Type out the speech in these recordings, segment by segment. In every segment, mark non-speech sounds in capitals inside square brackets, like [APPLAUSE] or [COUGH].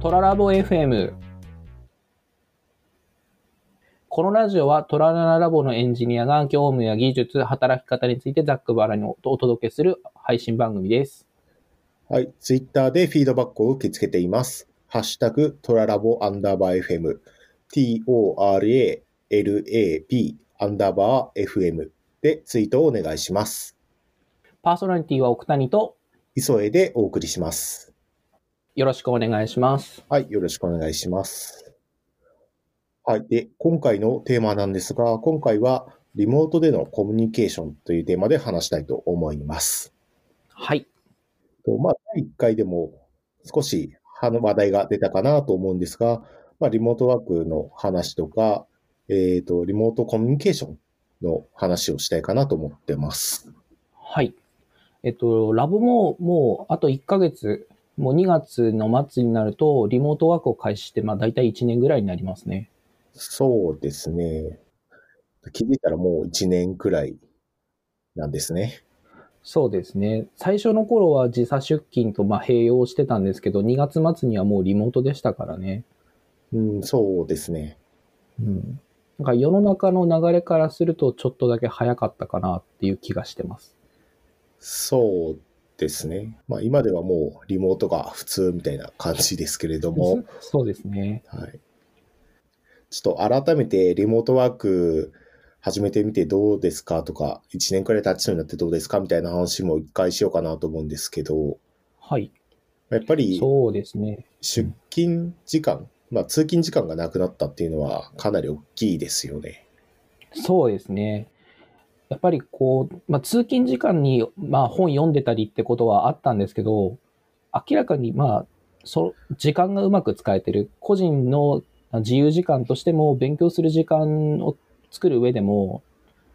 トララボ FM。このラジオはトララララボのエンジニアが業務や技術、働き方についてざっくばらにお届けする配信番組です。はい。ツイッターでフィードバックを受け付けています。ハッシュタグ、トララボアンダーバー FM、toralab アンダーバー FM でツイートをお願いします。パーソナリティは奥谷と急いでお送りします。よろしくお願いします。はい。よろしくお願いします。はい。で、今回のテーマなんですが、今回はリモートでのコミュニケーションというテーマで話したいと思います。はい。とまあ、第1回でも少し話題が出たかなと思うんですが、まあ、リモートワークの話とか、えっ、と、リモートコミュニケーションの話をしたいかなと思ってます。はい。えっと、ラボももうあと1ヶ月、もう2月の末になるとリモートワークを開始して、まあ大体1年ぐらいになりますね。そうですね。気づいたらもう1年くらいなんですね。そうですね。最初の頃は時差出勤とまあ併用してたんですけど、2月末にはもうリモートでしたからね。うん、そうですね。うん。なんか世の中の流れからするとちょっとだけ早かったかなっていう気がしてます。そうですね。まあ今ではもうリモートが普通みたいな感じですけれども、[LAUGHS] そうですね。はい。ちょっと改めてリモートワーク始めてみてどうですかとか、1年くらい経ちそうになってどうですかみたいな話も一回しようかなと思うんですけど、はい。やっぱりそうですね。出勤時間、まあ通勤時間がなくなったっていうのはかなり大きいですよね。そうですね。やっぱりこう、まあ、通勤時間に、まあ、本読んでたりってことはあったんですけど、明らかに、まあ、そ時間がうまく使えてる。個人の自由時間としても、勉強する時間を作る上でも、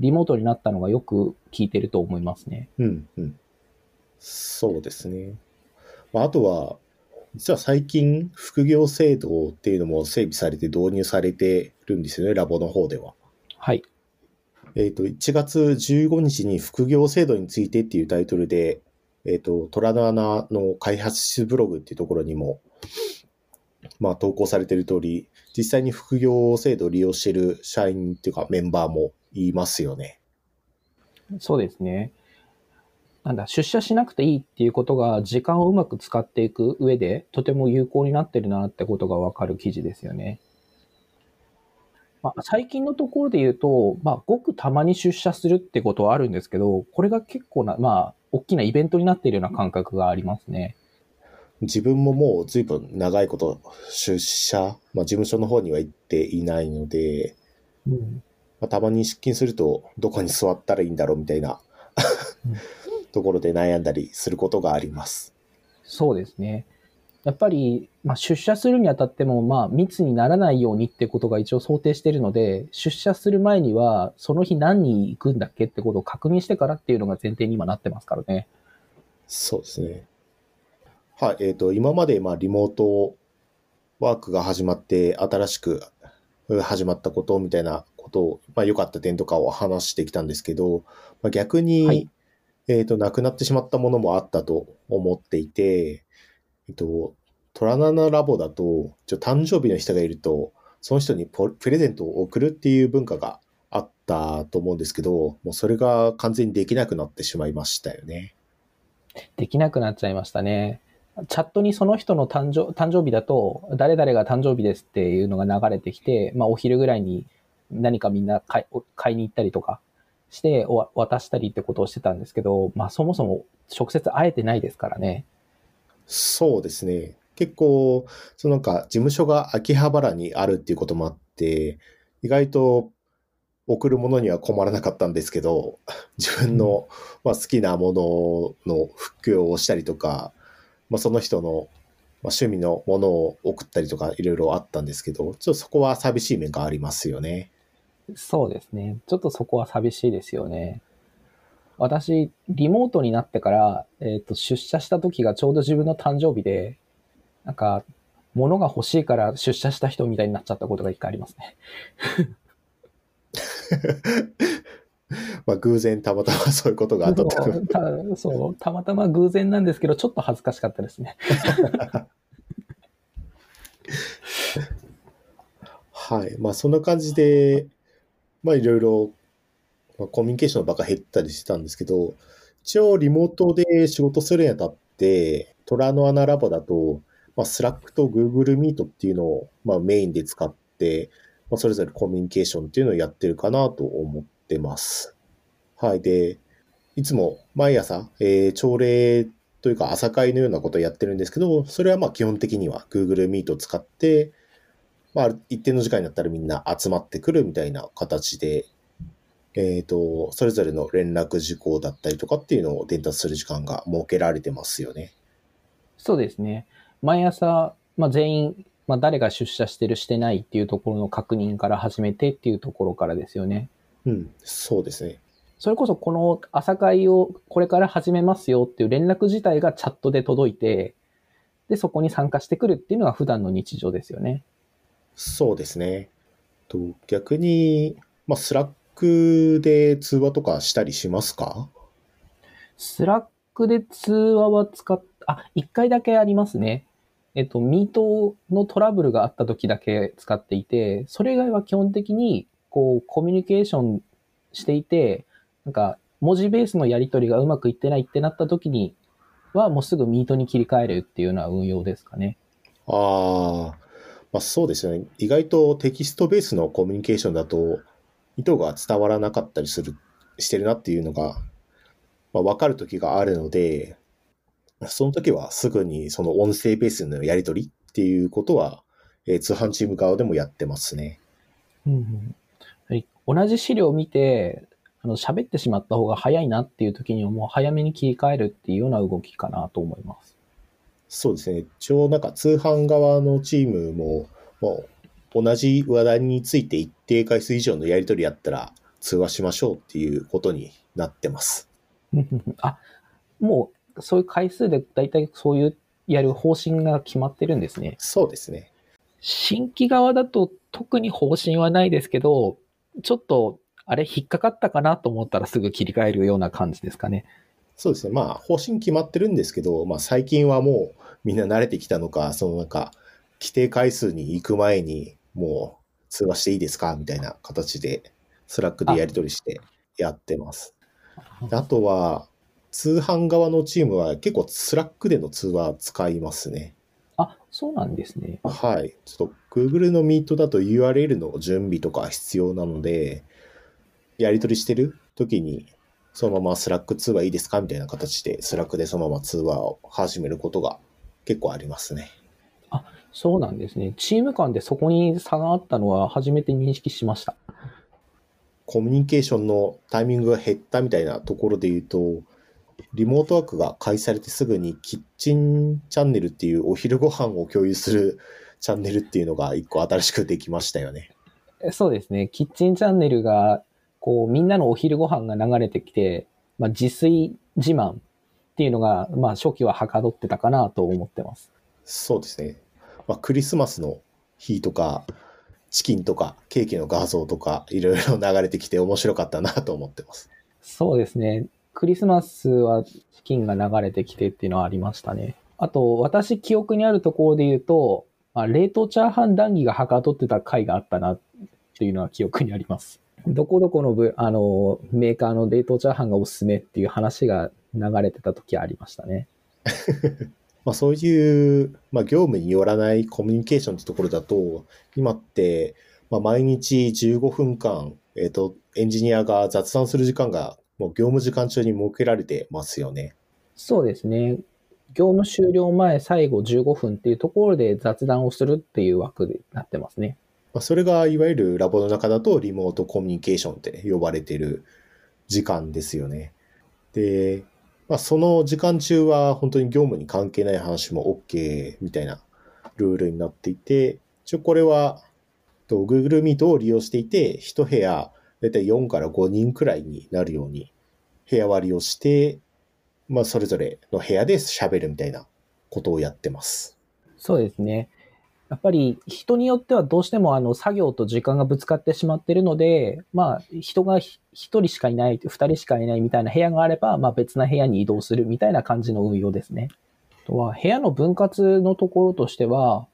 リモートになったのがよく効いてると思いますね。うん、うん。そうですね。まあ、あとは、実は最近、副業制度っていうのも整備されて導入されてるんですよね、ラボの方では。はい。えっ、と、1月15日に副業制度についてっていうタイトルで、えっ、と、トラナアナの開発室ブログっていうところにも、まあ、投稿されている通り、実際に副業制度を利用してる社員っていうかメンバーもいますよね。そうですね。なんだ、出社しなくていいっていうことが時間をうまく使っていく上でとても有効になってるなってことがわかる記事ですよね。まあ、最近のところで言うと、まあ、ごくたまに出社するってことはあるんですけど、これが結構な、まあ、大きなイベントになっているような感覚がありますね。自分ももう随分長いこと出社、まあ、事務所の方には行っていないので、うん、まあ、たまに出勤するとどこに座ったらいいんだろうみたいな [LAUGHS] ところで悩んだりすることがあります。そうですね。やっぱり、まあ、出社するにあたっても、まあ、密にならないようにってことが一応想定しているので、出社する前には、その日何人行くんだっけってことを確認してからっていうのが前提に今なってますからね。そうですね。はい、えっ、と、今まで、まあ、リモートワークが始まって、新しく始まったことみたいなことを、まあ、良かった点とかを話してきたんですけど、まあ、逆に、はいえっ、と、なくなってしまったものもあったと思っていて、えっ、と、トラナナラボだと、ちょ誕生日の人がいると、その人にプレゼントを送るっていう文化があったと思うんですけど、もうそれが完全にできなくなってしまいましたよね。できなくなっちゃいましたね。チャットにその人の誕生誕生日だと、誰々が誕生日ですっていうのが流れてきて、まあ、お昼ぐらいに何かみんな買い買いに行ったりとかして渡したりってことをしてたんですけど、まあ、そもそも直接会えてないですからね。そうですね。結構、そのなんか事務所が秋葉原にあるっていうこともあって、意外と送るものには困らなかったんですけど、[LAUGHS] 自分の、まあ、好きなものの復旧をしたりとか、まあ、その人の、まあ、趣味のものを送ったりとかいろいろあったんですけど、ちょっとそこは寂しい面がありますよね。そうですね。ちょっとそこは寂しいですよね。私、リモートになってから、えっ、と、出社した時がちょうど自分の誕生日で、なんか、物が欲しいから出社した人みたいになっちゃったことが一回ありますね。[LAUGHS] まあ、偶然たまたまそういうことがあったと。そうたそうたまたま偶然なんですけど、ちょっと恥ずかしかったですね。[LAUGHS] はい。まあそんな感じで、まあいろいろ、まあ、コミュニケーションの場が減ったりしてたんですけど、一応リモートで仕事するにあたって、虎の穴ラボだと、まあ、 Slack と Google Meet っていうのを、まあ、メインで使って、まあ、それぞれコミュニケーションっていうのをやってるかなと思ってます。はい。で、いつも毎朝、えー、朝礼というか朝会のようなことをやってるんですけど、それはまあ基本的には Google Meet を使って、まあ一定の時間になったらみんな集まってくるみたいな形で、えっ、ー、と、それぞれの連絡事項だったりとかっていうのを伝達する時間が設けられてますよね。そうですね。毎朝、まあ、全員、まあ、誰が出社してるしてないっていうところの確認から始めてっていうところからですよね。うん、そうですね。それこそこの朝会をこれから始めますよっていう連絡自体がチャットで届いて、で、そこに参加してくるっていうのが普段の日常ですよね。そうですね。と逆に、まあ、 Slackで通話とかしたりしますか？ Slack で通話は使っ、あ、一回だけありますね。えっと、 Meet のトラブルがあった時だけ使っていて、それ以外は基本的に、こう、コミュニケーションしていて、なんか、文字ベースのやり取りがうまくいってないってなった時には、もうすぐミートに切り替えるっていうような運用ですかね。ああ、まあそうですよね。意外とテキストベースのコミュニケーションだと、意図が伝わらなかったりする、してるなっていうのが、まあ、わかる時があるので、その時はすぐにその音声ベースのやり取りっていうことは、えー、通販チーム側でもやってますね。うんうんはい、同じ資料を見て、あの、喋ってしまった方が早いなっていう時にはもう早めに切り替えるっていうような動きかなと思います。そうですね。一応なんか通販側のチームも、もう同じ話題について一定回数以上のやり取りやったら通話しましょうっていうことになってます。[LAUGHS] あ、もうそういう回数で大体そういうやる方針が決まってるんですね。そうですね。新規側だと特に方針はないですけど、ちょっとあれ引っかかったかなと思ったらすぐ切り替えるような感じですかね。そうですね。まあ、方針決まってるんですけど、まあ、最近はもうみんな慣れてきたのか、そのなんか、規定回数に行く前に、もう通話していいですか？みたいな形で、 Slack でやり取りしてやってます。あとは、通販側のチームは結構 Slack での通話使いますね。あ、そうなんですね。はい。ちょっと Google の Meet だと URL の準備とか必要なので、やり取りしてる時に、そのまま Slack 通話いいですか？みたいな形で、 Slack でそのまま通話を始めることが結構ありますね。あ、そうなんですね。チーム間でそこに差があったのは初めて認識しました。コミュニケーションのタイミングが減ったみたいなところで言うと、リモートワークが開始されてすぐにキッチンチャンネルっていうお昼ご飯を共有するチャンネルっていうのが一個新しくできましたよね。そうですね。キッチンチャンネルがこう、みんなのお昼ご飯が流れてきて、まあ、自炊自慢っていうのが、まあ、初期ははかどってたかなと思ってます。そうですね。まあ、クリスマスの日とか、チキンとか、ケーキの画像とか、いろいろ [LAUGHS] 流れてきて面白かったなと思ってます。そうですね。クリスマスはチキンが流れてきてっていうのはありましたね。あと、私記憶にあるところで言うと、まあ、冷凍チャーハン談義がはかどってた回があったなっていうのは記憶にあります。どこどこのぶあのメーカーの冷凍チャーハンがおすすめっていう話が流れてた時ありましたね。[LAUGHS] まあそういう、まあ、業務によらないコミュニケーションってところだと、今って、まあ、毎日15分間、えっ、ー、と、エンジニアが雑談する時間が、もう業務時間中に設けられてますよね。そうですね。業務終了前最後15分っていうところで雑談をするっていう枠になってますね。まあ、それがいわゆるラボの中だとリモートコミュニケーションって呼ばれてる時間ですよね。で、まあ、その時間中は本当に業務に関係ない話も OK みたいなルールになっていて、一応これは Google Meet を利用していて、一部屋だいたい4から5人くらいになるように部屋割りをして、まあそれぞれの部屋で喋るみたいなことをやってます。そうですね。やっぱり人によってはどうしてもあの作業と時間がぶつかってしまってるので、まあ人が1人しかいない、2人しかいないみたいな部屋があれば、まあ別な部屋に移動するみたいな感じの運用ですね。あとは部屋の分割のところとしては、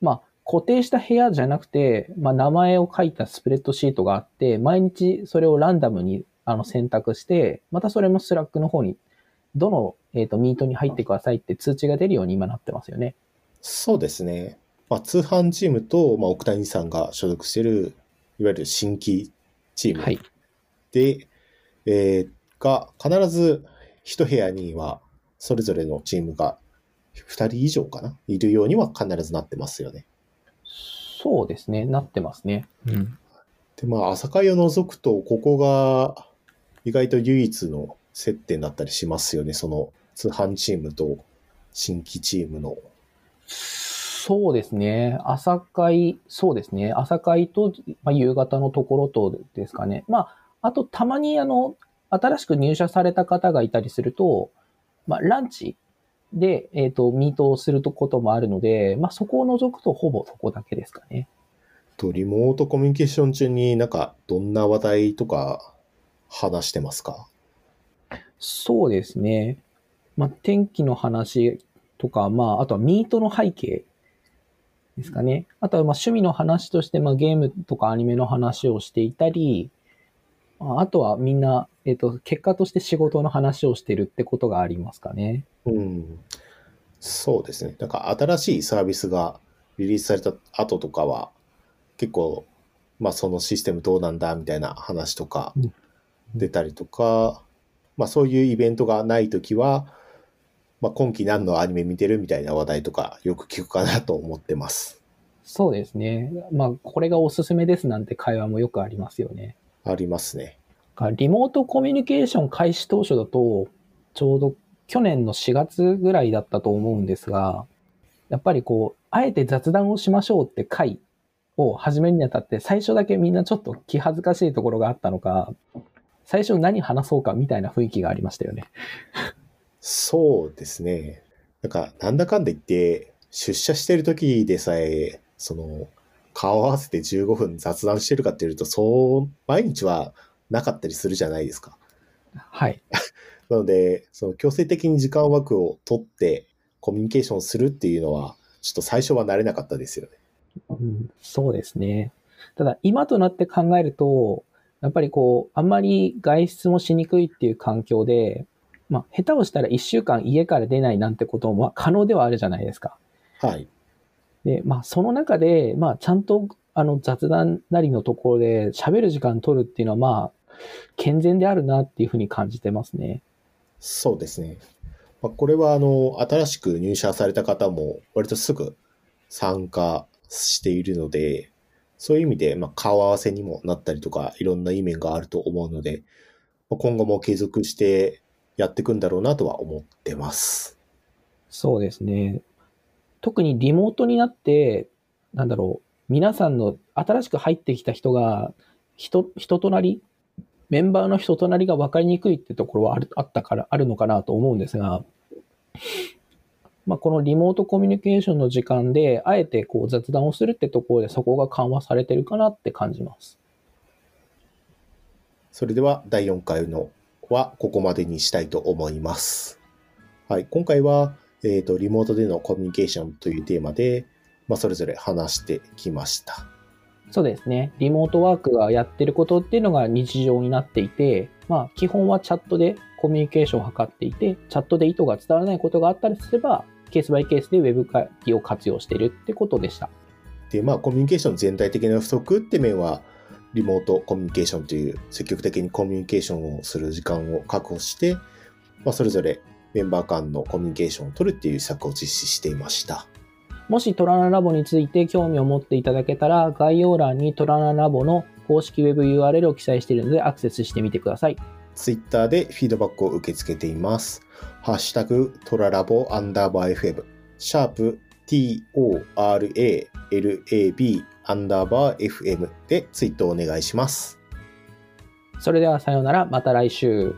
まあ、固定した部屋じゃなくて、まあ、名前を書いたスプレッドシートがあって、毎日それをランダムにあの選択して、またそれも Slack の方に、どの、えっ、と、ミートに入ってくださいって通知が出るように今なってますよね。そうですね。まあ、通販チームと、まあ、奥谷さんが所属している、いわゆる新規チームはい。で、えーが、必ず一部屋には、それぞれのチームが2人以上かな？いるようには必ずなってますよね。そうですね。なってますね。うん。で、まあ、朝会を除くと、ここが意外と唯一の接点だったりしますよね。その通販チームと新規チームの。そうですね。朝会、そうですね。朝会と、まあ、夕方のところとですかね。まあ、あと、たまに、あの、新しく入社された方がいたりすると、まあ、ランチで、えっ、と、ミートをすることもあるので、まあ、そこを除くと、ほぼそこだけですかね。と、リモートコミュニケーション中になんか、どんな話題とか話してますか？そうですね。まあ、天気の話とか、まあ、あとはミートの背景ですかね。あとは、まあ、趣味の話として、まあ、ゲームとかアニメの話をしていたり、まああとはみんな、えっ、と、結果として仕事の話をしてるってことがありますかね。うん。そうですね。なんか新しいサービスがリリースされた後とかは、結構、まあそのシステムどうなんだみたいな話とかうん出たりとか、まあそういうイベントがないときは、まあ今期何のアニメ見てるみたいな話題とかよく聞くかなと思ってます。そうですね。まあ、これがおすすめですなんて会話もよくありますよね。ありますね。リモートコミュニケーション開始当初だと、ちょうど去年の4月ぐらいだったと思うんですが、やっぱりこう、あえて雑談をしましょうって会を始めるにあたって、最初だけみんなちょっと気恥ずかしいところがあったのか、最初何話そうかみたいな雰囲気がありましたよね。そうですね。なんか、なんだかんだ言って、出社してる時でさえ、その、顔合わせて15分雑談してるかっていうと、そう、毎日はなかったりするじゃないですか。はい。[LAUGHS] なので、その強制的に時間枠を取ってコミュニケーションするっていうのは、ちょっと最初は慣れなかったですよね。うん、そうですね。ただ、今となって考えると、やっぱりこう、あんまり外出もしにくいっていう環境で、まあ、下手をしたら1週間家から出ないなんてこともまあ可能ではあるじゃないですか。はい。で、まあ、その中で、まあ、ちゃんと、あの、雑談なりのところで喋る時間取るっていうのは、まあ、健全であるなっていうふうに感じてますね。そうですね。まあ、これは、あの、新しく入社された方も割とすぐ参加しているので、そういう意味で、まあ、顔合わせにもなったりとか、いろんな意味があると思うので、まあ今後も継続してやっていくんだろうなとは思ってます。そうですね。特にリモートになって、なんだろう、皆さんの新しく入ってきた人が、人、人となり、メンバーの人となりが分かりにくいってところはあるあったから、あるのかなと思うんですが、まあ、このリモートコミュニケーションの時間で、あえてこう雑談をするってところでそこが緩和されてるかなって感じます。それでは第4回のはここまでにしたいと思います。はい、今回は、えっ、と、リモートでのコミュニケーションというテーマで、まあ、それぞれ話してきました。そうですね。リモートワークがやってることっていうのが日常になっていて、まあ基本はチャットでコミュニケーションを図っていて、チャットで意図が伝わらないことがあったりすれば、ケースバイケースでウェブ会議を活用しているってことでした。で、まあ、コミュニケーション全体的な不足って面は、リモートコミュニケーションという積極的にコミュニケーションをする時間を確保して、まあ、それぞれメンバー間のコミュニケーションを取るっていう施策を実施していました。もしトラナラボについて興味を持っていただけたら、概要欄にトラナラボの公式ウェブ URL を記載しているのでアクセスしてみてください。ツイッターでフィードバックを受け付けています。ハッシュタグトララボアンダーバー FM、シャープ TORALAB アンダーバー FM でツイートをお願いします。それではさようなら、また来週。